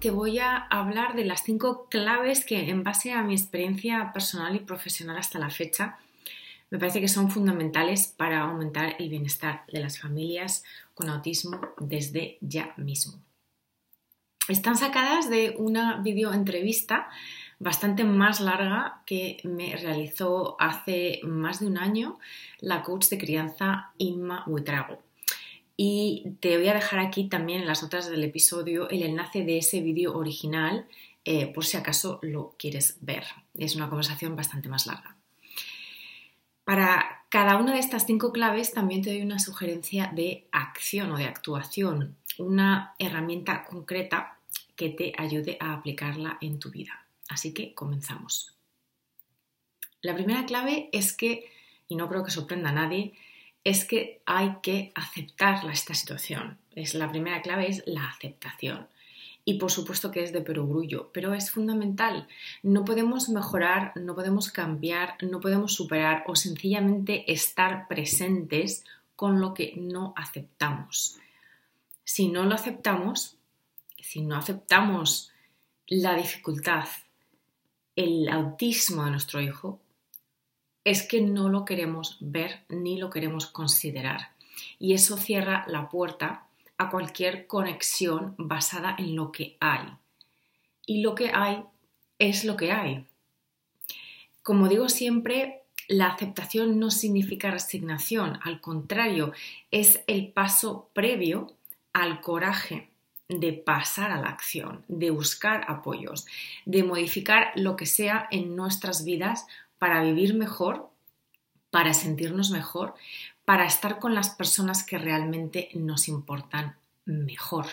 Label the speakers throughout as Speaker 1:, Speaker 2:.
Speaker 1: Te voy a hablar de las cinco claves que en base a mi experiencia personal y profesional hasta la fecha me parece que son fundamentales para aumentar el bienestar de las familias con autismo desde ya mismo. Están sacadas de una videoentrevista bastante más larga que me realizó hace más de un año la coach de crianza Inma Huitrago. Y te voy a dejar aquí también en las notas del episodio el enlace de ese vídeo original eh, por si acaso lo quieres ver. Es una conversación bastante más larga. Para cada una de estas cinco claves también te doy una sugerencia de acción o de actuación, una herramienta concreta que te ayude a aplicarla en tu vida. Así que comenzamos. La primera clave es que, y no creo que sorprenda a nadie, es que hay que aceptar esta situación. Es, la primera clave es la aceptación. Y por supuesto que es de perogrullo, pero es fundamental. No podemos mejorar, no podemos cambiar, no podemos superar o sencillamente estar presentes con lo que no aceptamos. Si no lo aceptamos, si no aceptamos la dificultad, el autismo de nuestro hijo, es que no lo queremos ver ni lo queremos considerar. Y eso cierra la puerta a cualquier conexión basada en lo que hay. Y lo que hay es lo que hay. Como digo siempre, la aceptación no significa resignación, al contrario, es el paso previo al coraje de pasar a la acción, de buscar apoyos, de modificar lo que sea en nuestras vidas para vivir mejor, para sentirnos mejor, para estar con las personas que realmente nos importan mejor.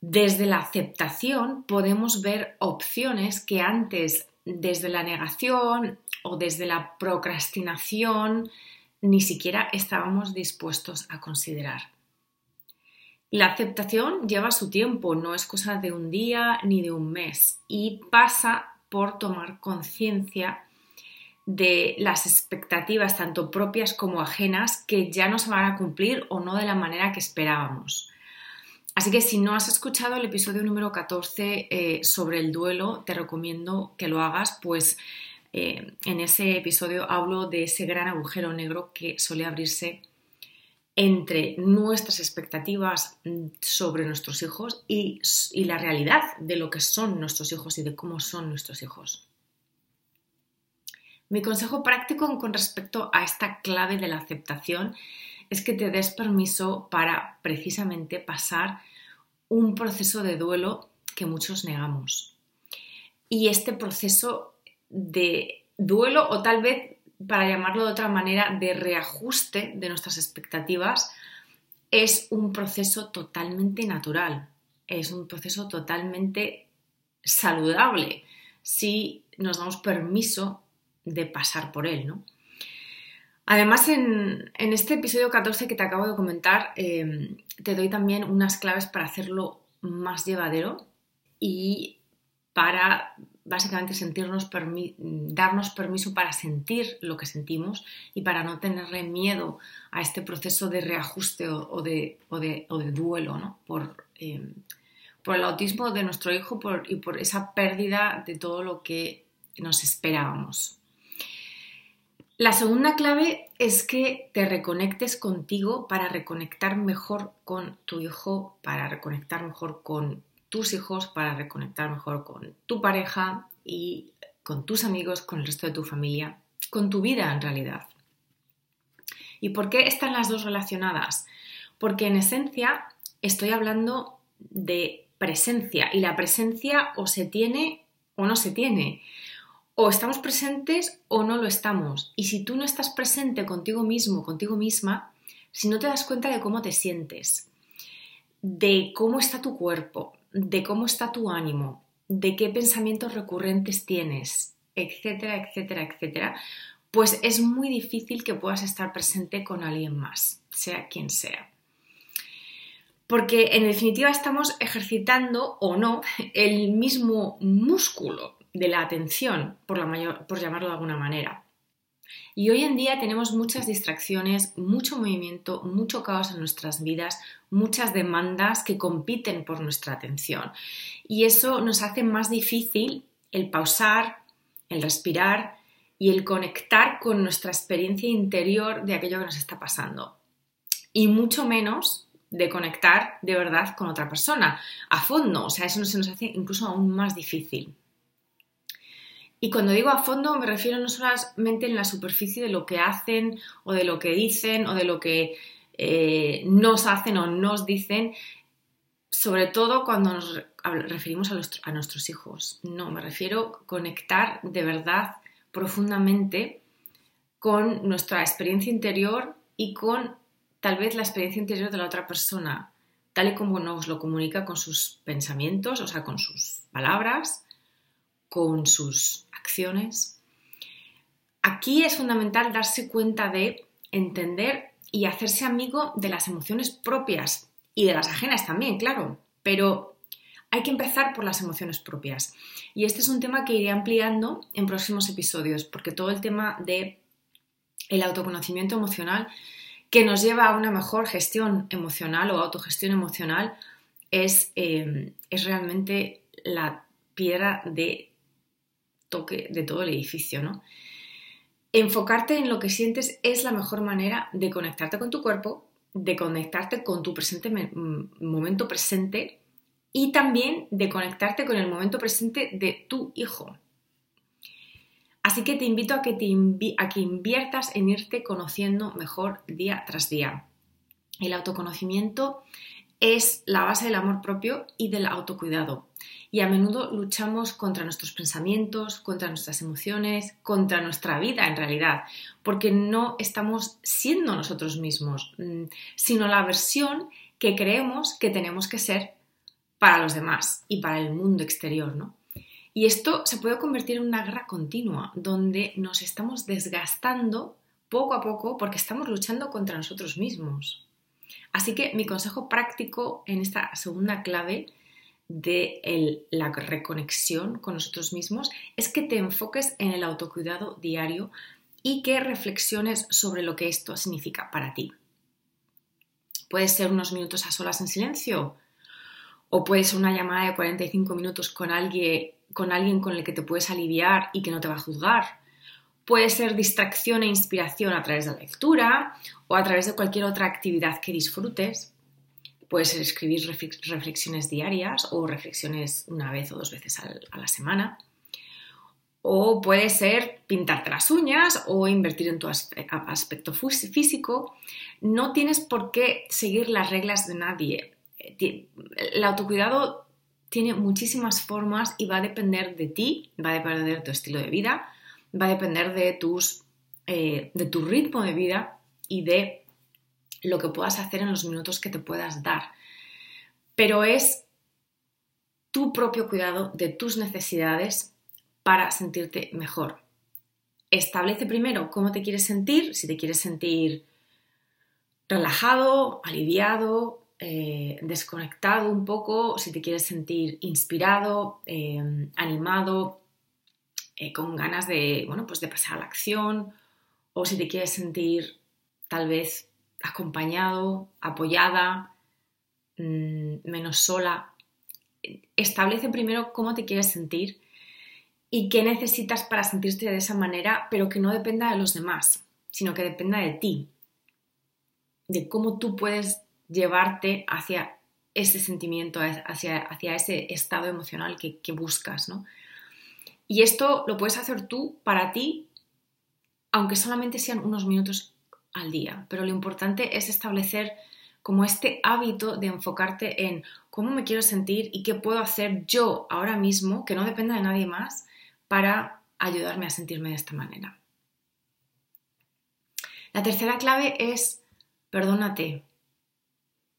Speaker 1: Desde la aceptación podemos ver opciones que antes, desde la negación o desde la procrastinación, ni siquiera estábamos dispuestos a considerar. La aceptación lleva su tiempo, no es cosa de un día ni de un mes y pasa por tomar conciencia de las expectativas tanto propias como ajenas que ya no se van a cumplir o no de la manera que esperábamos. Así que si no has escuchado el episodio número 14 eh, sobre el duelo, te recomiendo que lo hagas, pues eh, en ese episodio hablo de ese gran agujero negro que suele abrirse entre nuestras expectativas mm, sobre nuestros hijos y, la realidad de lo que son nuestros hijos y de cómo son nuestros hijos. Mi consejo práctico con respecto a esta clave de la aceptación es que te des permiso para precisamente pasar un proceso de duelo que muchos negamos. Y este proceso de duelo o tal vez para llamarlo de otra manera, de reajuste de nuestras expectativas, es un proceso totalmente natural, es un proceso totalmente saludable si nos damos permiso de pasar por él, ¿no? Además, en, este episodio 14 que te acabo de comentar, em, te doy también unas claves para hacerlo más llevadero y para básicamente sentirnos darnos permiso para sentir lo que sentimos y para no tenerle miedo a este proceso de reajuste o, de, duelo em, por, el autismo de nuestro hijo y por esa pérdida de todo lo que nos esperábamos. La segunda clave es que te reconectes contigo para reconectar mejor con tu hijo, para reconectar mejor con tus hijos para reconectar mejor con tu pareja y con tus amigos, con el resto de tu familia, con tu vida en realidad. ¿Y por qué están las dos relacionadas? Porque en esencia estoy hablando de presencia y la presencia o se tiene o no se tiene. O estamos presentes o no lo estamos. Y si tú no estás presente contigo mismo, contigo misma, si no te das cuenta de cómo te sientes, de cómo está tu cuerpo, de cómo está tu ánimo, de qué pensamientos recurrentes tienes, etcétera, etcétera, etcétera, pues es muy difícil que puedas estar presente con alguien más, sea quien sea. Porque en definitiva estamos ejercitando o no el mismo músculo de la atención, por, la por llamarlo de alguna manera. Y hoy en día tenemos muchas distracciones, mucho movimiento, mucho caos en nuestras vidas, muchas demandas que compiten por nuestra atención. Y eso nos hace más difícil el pausar, el respirar y el conectar con nuestra experiencia interior de aquello que nos está pasando. Y mucho menos de conectar de verdad con otra persona, a fondo. O sea, eso se nos hace incluso aún más difícil. Y cuando digo a fondo me refiero no solamente en la superficie de lo que hacen o de lo que dicen o de lo que eh, nos hacen o nos dicen, sobre todo cuando nos referimos a, a nuestros hijos. No, me refiero a conectar de verdad profundamente con nuestra experiencia interior y con tal vez la experiencia interior de la otra persona, tal y como nos lo comunica con sus pensamientos, o sea, con sus palabras, con sus acciones. Aquí es fundamental darse cuenta de entender y hacerse amigo de las emociones propias y de las ajenas también, claro, pero hay que empezar por las emociones propias. Y este es un tema que iré ampliando en próximos episodios, porque todo el tema de el autoconocimiento emocional que nos lleva a una mejor gestión emocional o autogestión emocional es, eh, es realmente la piedra de toque de todo el edificio, ¿no? Enfocarte en lo que sientes es la mejor manera de conectarte con tu cuerpo, de conectarte con tu presente mm, momento presente y también de conectarte con el momento presente de tu hijo. Así que te invito a que, te a que inviertas en irte conociendo mejor día tras día. El autoconocimiento es la base del amor propio y del autocuidado. Y a menudo luchamos contra nuestros pensamientos, contra nuestras emociones, contra nuestra vida en realidad, porque no estamos siendo nosotros mismos, mm, sino la versión que creemos que tenemos que ser para los demás y para el mundo exterior, ¿no? Y esto se puede convertir en una guerra continua, donde nos estamos desgastando poco a poco porque estamos luchando contra nosotros mismos. Así que mi consejo práctico en esta segunda clave de la reconexión con nosotros mismos es que te enfoques en el autocuidado diario y que reflexiones sobre lo que esto significa para ti. Puede ser unos minutos a solas en silencio o puede ser una llamada de 45 minutos con alguien, con alguien con el que te puedes aliviar y que no te va a juzgar Puede ser distracción e inspiración a través de la lectura o a través de cualquier otra actividad que disfrutes. Puede ser escribir reflexiones diarias o reflexiones una vez o dos veces a la semana. O puede ser pintarte las uñas o invertir en tu aspecto físico. No tienes por qué seguir las reglas de nadie. El autocuidado tiene muchísimas formas y va a depender de ti, va a depender de tu estilo de vida, va a depender de, tus, eh, de tu ritmo de vida y de lo que puedas hacer en los minutos que te puedas dar. Pero es tu propio cuidado de tus necesidades para sentirte mejor. Establece primero cómo te quieres sentir, si te quieres sentir relajado, aliviado, eh, desconectado un poco, si te quieres sentir inspirado, eh, animado, eh, con ganas de, bueno, pues de pasar a la acción o si te quieres sentir tal vez acompañado, apoyada, mm, menos sola. Establece primero cómo te quieres sentir y qué necesitas para sentirte de esa manera, pero que no dependa de los demás, sino que dependa de ti, de cómo tú puedes llevarte hacia ese sentimiento, hacia, hacia ese estado emocional que, que buscas, ¿no? Y esto lo puedes hacer tú para ti, aunque solamente sean unos minutos al día. Pero lo importante es establecer como este hábito de enfocarte en cómo me quiero sentir y qué puedo hacer yo ahora mismo, que no dependa de nadie más, para ayudarme a sentirme de esta manera. La tercera clave es perdónate.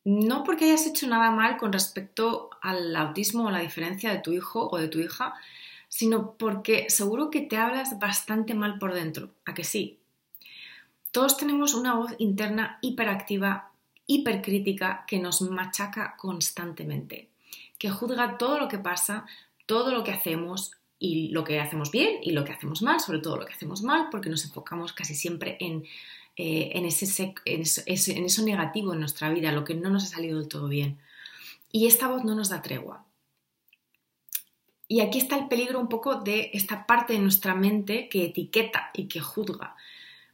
Speaker 1: no porque hayas hecho nada mal con respecto al autismo o la diferencia de tu hijo o de tu hija, sino porque seguro que te hablas bastante mal por dentro, a que sí. Todos tenemos una voz interna hiperactiva, hipercrítica, que nos machaca constantemente, que juzga todo lo que pasa, todo lo que hacemos y lo que hacemos bien y lo que hacemos mal, sobre todo lo que hacemos mal, porque nos enfocamos casi siempre en, eh, ese, en, eso, negativo en nuestra vida, lo que no nos ha salido del todo bien. Y esta voz no nos da tregua. Y aquí está el peligro un poco de esta parte de nuestra mente que etiqueta y que juzga.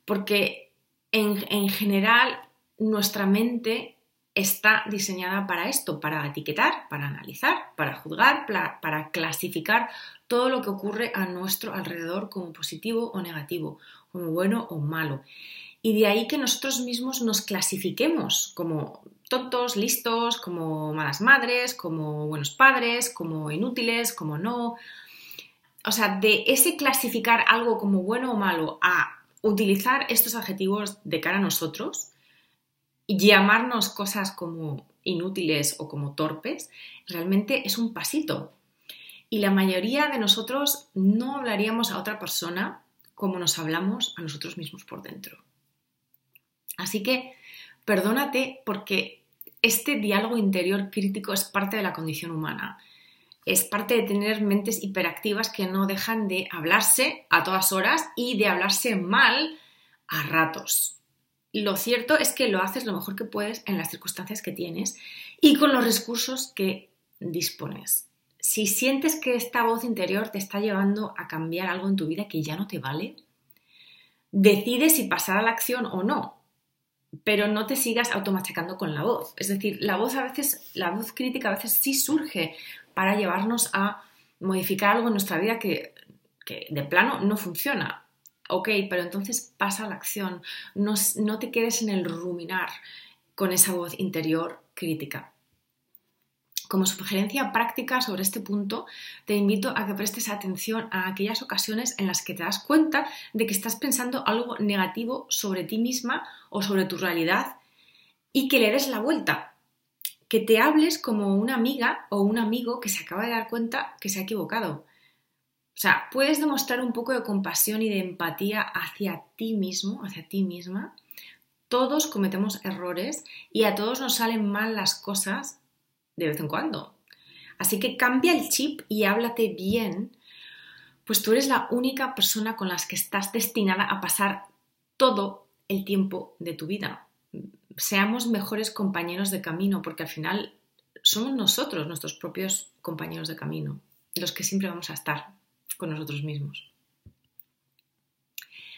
Speaker 1: Porque en, en general nuestra mente está diseñada para esto, para etiquetar, para analizar, para juzgar, para, clasificar todo lo que ocurre a nuestro alrededor como positivo o negativo, como bueno o malo. Y de ahí que nosotros mismos nos clasifiquemos como tontos, listos, como malas madres, como buenos padres, como inútiles, como no. O sea, de ese clasificar algo como bueno o malo a utilizar estos adjetivos de cara a nosotros, llamarnos cosas como inútiles o como torpes, realmente es un pasito. Y la mayoría de nosotros no hablaríamos a otra persona como nos hablamos a nosotros mismos por dentro. Así que perdónate porque este diálogo interior crítico es parte de la condición humana. Es parte de tener mentes hiperactivas que no dejan de hablarse a todas horas y de hablarse mal a ratos lo cierto es que lo haces lo mejor que puedes en las circunstancias que tienes y con los recursos que dispones. Si sientes que esta voz interior te está llevando a cambiar algo en tu vida que ya no te vale, decide si pasar a la acción o no, pero no te sigas automachacando con la voz. Es decir, la voz a veces, la voz crítica a veces sí surge para llevarnos a modificar algo en nuestra vida que, que de plano no funciona Ok, pero entonces pasa a la acción, no, no te quedes en el ruminar con esa voz interior crítica. Como sugerencia práctica sobre este punto, te invito a que prestes atención a aquellas ocasiones en las que te das cuenta de que estás pensando algo negativo sobre ti misma o sobre tu realidad y que le des la vuelta. Que te hables como una amiga o un amigo que se acaba de dar cuenta que se ha equivocado. O sea, puedes demostrar un poco de compasión y de empatía hacia ti mismo, hacia ti misma. Todos cometemos errores y a todos nos salen mal las cosas de vez en cuando. Así que cambia el chip y háblate bien, pues tú eres la única persona con la que estás destinada a pasar todo el tiempo de tu vida. Seamos mejores compañeros de camino, porque al final somos nosotros, nuestros propios compañeros de camino, los que siempre vamos a estar con nosotros mismos.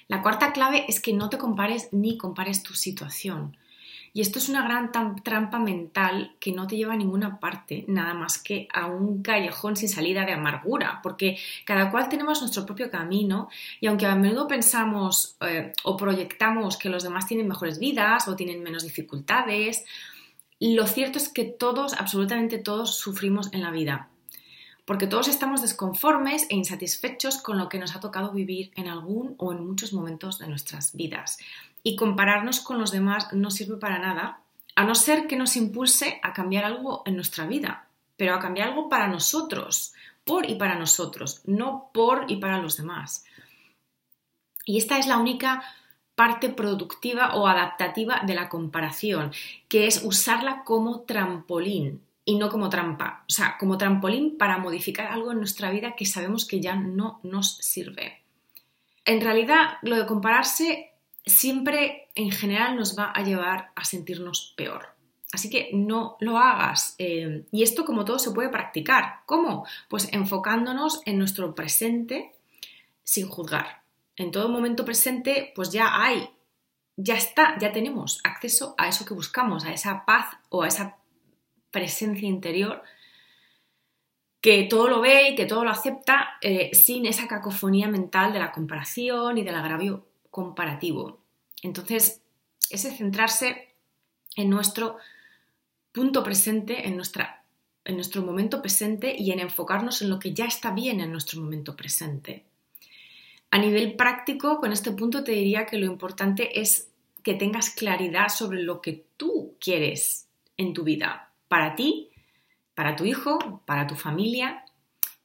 Speaker 1: La cuarta clave es que no te compares ni compares tu situación. Y esto es una gran trampa mental que no te lleva a ninguna parte, nada más que a un callejón sin salida de amargura, porque cada cual tenemos nuestro propio camino y aunque a menudo pensamos eh, o proyectamos que los demás tienen mejores vidas o tienen menos dificultades, lo cierto es que todos, absolutamente todos, sufrimos en la vida porque todos estamos desconformes e insatisfechos con lo que nos ha tocado vivir en algún o en muchos momentos de nuestras vidas. Y compararnos con los demás no sirve para nada, a no ser que nos impulse a cambiar algo en nuestra vida, pero a cambiar algo para nosotros, por y para nosotros, no por y para los demás. Y esta es la única parte productiva o adaptativa de la comparación, que es usarla como trampolín y no como trampa, o sea, como trampolín para modificar algo en nuestra vida que sabemos que ya no nos sirve. En realidad, lo de compararse siempre en general nos va a llevar a sentirnos peor. Así que no lo hagas. Eh, y esto, como todo, se puede practicar. ¿Cómo? Pues enfocándonos en nuestro presente sin juzgar. En todo momento presente, pues ya hay, ya está, ya tenemos acceso a eso que buscamos, a esa paz o a esa presencia interior que todo lo ve y que todo lo acepta eh, sin esa cacofonía mental de la comparación y del agravio comparativo. Entonces, ese centrarse en nuestro punto presente, en, nuestra, en nuestro momento presente y en enfocarnos en lo que ya está bien en nuestro momento presente. A nivel práctico, con este punto te diría que lo importante es que tengas claridad sobre lo que tú quieres en tu vida, para ti, para tu hijo, para tu familia,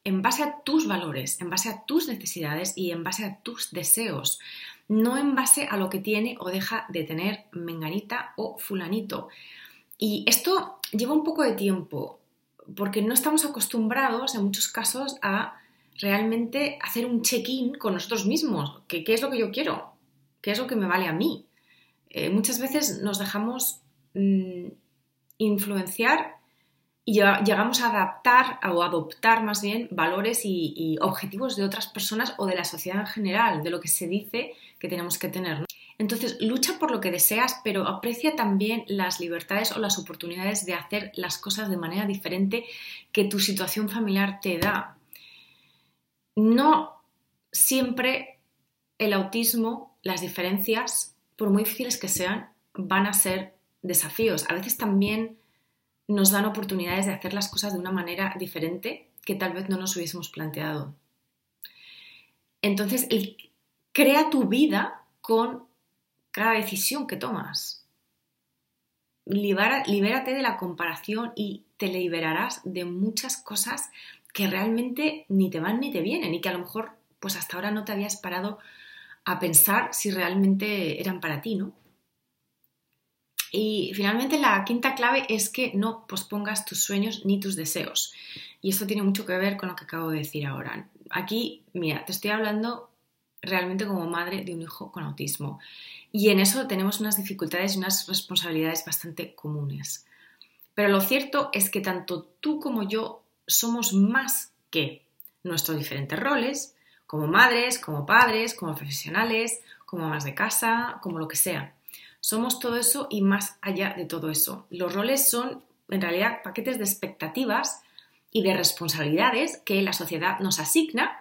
Speaker 1: en base a tus valores, en base a tus necesidades y en base a tus deseos, no en base a lo que tiene o deja de tener menganita o fulanito. Y esto lleva un poco de tiempo, porque no estamos acostumbrados en muchos casos a realmente hacer un check-in con nosotros mismos, que qué es lo que yo quiero, qué es lo que me vale a mí. Eh, muchas veces nos dejamos mm, influenciar y llegamos a adaptar o adoptar más bien valores y, objetivos de otras personas o de la sociedad en general, de lo que se dice que tenemos que tener. Entonces, lucha por lo que deseas, pero aprecia también las libertades o las oportunidades de hacer las cosas de manera diferente que tu situación familiar te da. No siempre el autismo, las diferencias, por muy difíciles que sean, van a ser desafíos. A veces también nos dan oportunidades de hacer las cosas de una manera diferente que tal vez no nos hubiésemos planteado. Entonces, crea tu vida con cada decisión que tomas. libérate de la comparación y te liberarás de muchas cosas que realmente ni te van ni te vienen y que a lo mejor pues hasta ahora no te habías parado a pensar si realmente eran para ti, ¿no? Y finalmente la quinta clave es que no pospongas tus sueños ni tus deseos. Y esto tiene mucho que ver con lo que acabo de decir ahora. Aquí, mira, te estoy hablando realmente como madre de un hijo con autismo. Y en eso tenemos unas dificultades y unas responsabilidades bastante comunes. Pero lo cierto es que tanto tú como yo somos más que nuestros diferentes roles, como madres, como padres, como profesionales, como más de casa, como lo que sea. Somos todo eso y más allá de todo eso. Los roles son en realidad paquetes de expectativas y de responsabilidades que la sociedad nos asigna,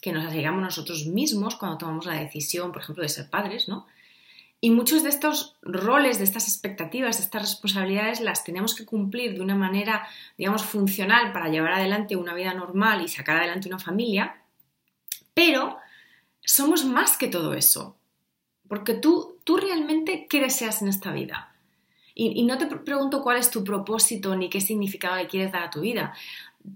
Speaker 1: que nos asignamos nosotros mismos cuando tomamos la decisión, por ejemplo, de ser padres, ¿no? Y muchos de estos roles, de estas expectativas, de estas responsabilidades las tenemos que cumplir de una manera, digamos, funcional para llevar adelante una vida normal y sacar adelante una familia, pero somos más que todo eso. Porque tú, tú realmente, ¿qué deseas en esta vida? Y, no te pregunto cuál es tu propósito ni qué significado le quieres dar a tu vida,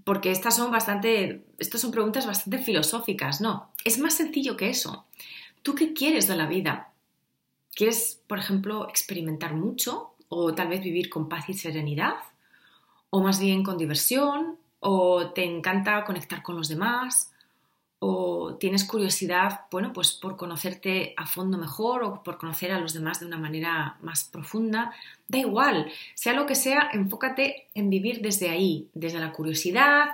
Speaker 1: porque estas son bastante, estas son preguntas bastante filosóficas, no. Es más sencillo que eso. ¿Tú qué quieres de la vida? ¿Quieres, por ejemplo, experimentar mucho o tal vez vivir con paz y serenidad? ¿O más bien con diversión? ¿O te encanta conectar con los demás? O tienes curiosidad, bueno, pues por conocerte a fondo mejor o por conocer a los demás de una manera más profunda, da igual, sea lo que sea, enfócate en vivir desde ahí, desde la curiosidad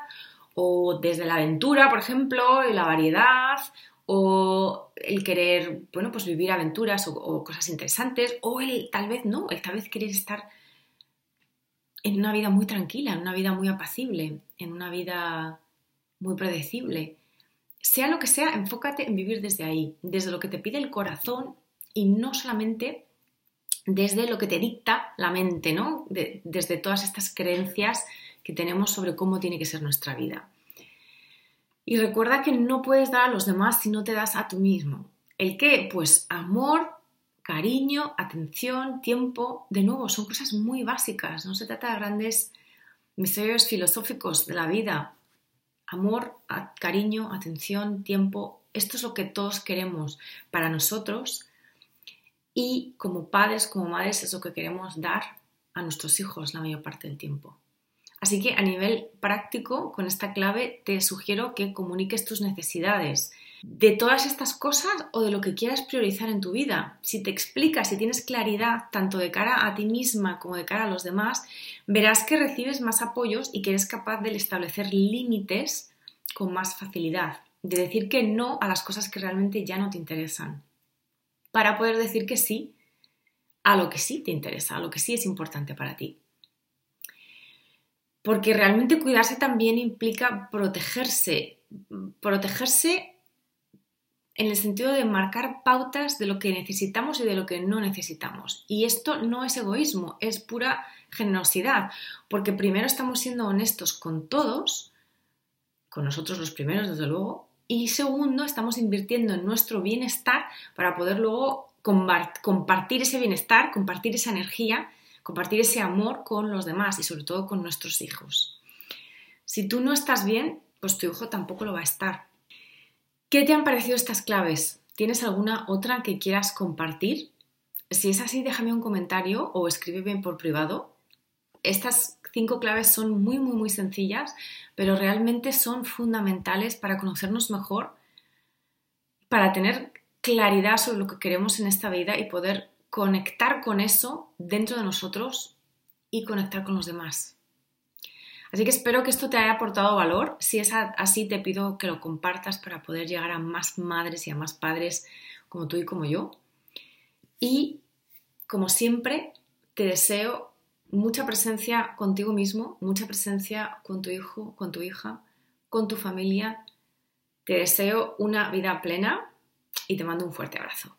Speaker 1: o desde la aventura, por ejemplo, y la variedad o el querer, bueno, pues vivir aventuras o, o cosas interesantes o el tal vez no, el tal vez querer estar en una vida muy tranquila, en una vida muy apacible, en una vida muy predecible sea lo que sea, enfócate en vivir desde ahí, desde lo que te pide el corazón y no solamente desde lo que te dicta la mente, ¿no? desde todas estas creencias que tenemos sobre cómo tiene que ser nuestra vida. Y recuerda que no puedes dar a los demás si no te das a tú mismo. ¿El qué? Pues amor, cariño, atención, tiempo. De nuevo, son cosas muy básicas. No se trata de grandes misterios filosóficos de la vida amor, cariño, atención, tiempo. Esto es lo que todos queremos para nosotros y como padres, como madres, es lo que queremos dar a nuestros hijos la mayor parte del tiempo. Así que a nivel práctico, con esta clave te sugiero que comuniques tus necesidades de todas estas cosas o de lo que quieras priorizar en tu vida. Si te explicas, si tienes claridad tanto de cara a ti misma como de cara a los demás, verás que recibes más apoyos y que eres capaz de establecer límites con más facilidad, de decir que no a las cosas que realmente ya no te interesan, para poder decir que sí a lo que sí te interesa, a lo que sí es importante para ti. Porque realmente cuidarse también implica protegerse, protegerse en el sentido de marcar pautas de lo que necesitamos y de lo que no necesitamos. Y esto no es egoísmo, es pura generosidad, porque primero estamos siendo honestos con todos, con nosotros los primeros, desde luego, y segundo, estamos invirtiendo en nuestro bienestar para poder luego compartir ese bienestar, compartir esa energía compartir ese amor con los demás y sobre todo con nuestros hijos. Si tú no estás bien, pues tu hijo tampoco lo va a estar. ¿Qué te han parecido estas claves? ¿Tienes alguna otra que quieras compartir? Si es así, déjame un comentario o escríbeme por privado. Estas cinco claves son muy, muy, muy sencillas, pero realmente son fundamentales para conocernos mejor, para tener claridad sobre lo que queremos en esta vida y poder conectar con eso dentro de nosotros y conectar con los demás. Así que espero que esto te haya aportado valor. Si es así, te pido que lo compartas para poder llegar a más madres y a más padres como tú y como yo. Y, como siempre, te deseo mucha presencia contigo mismo, mucha presencia con tu hijo, con tu hija, con tu familia. Te deseo una vida plena y te mando un fuerte abrazo.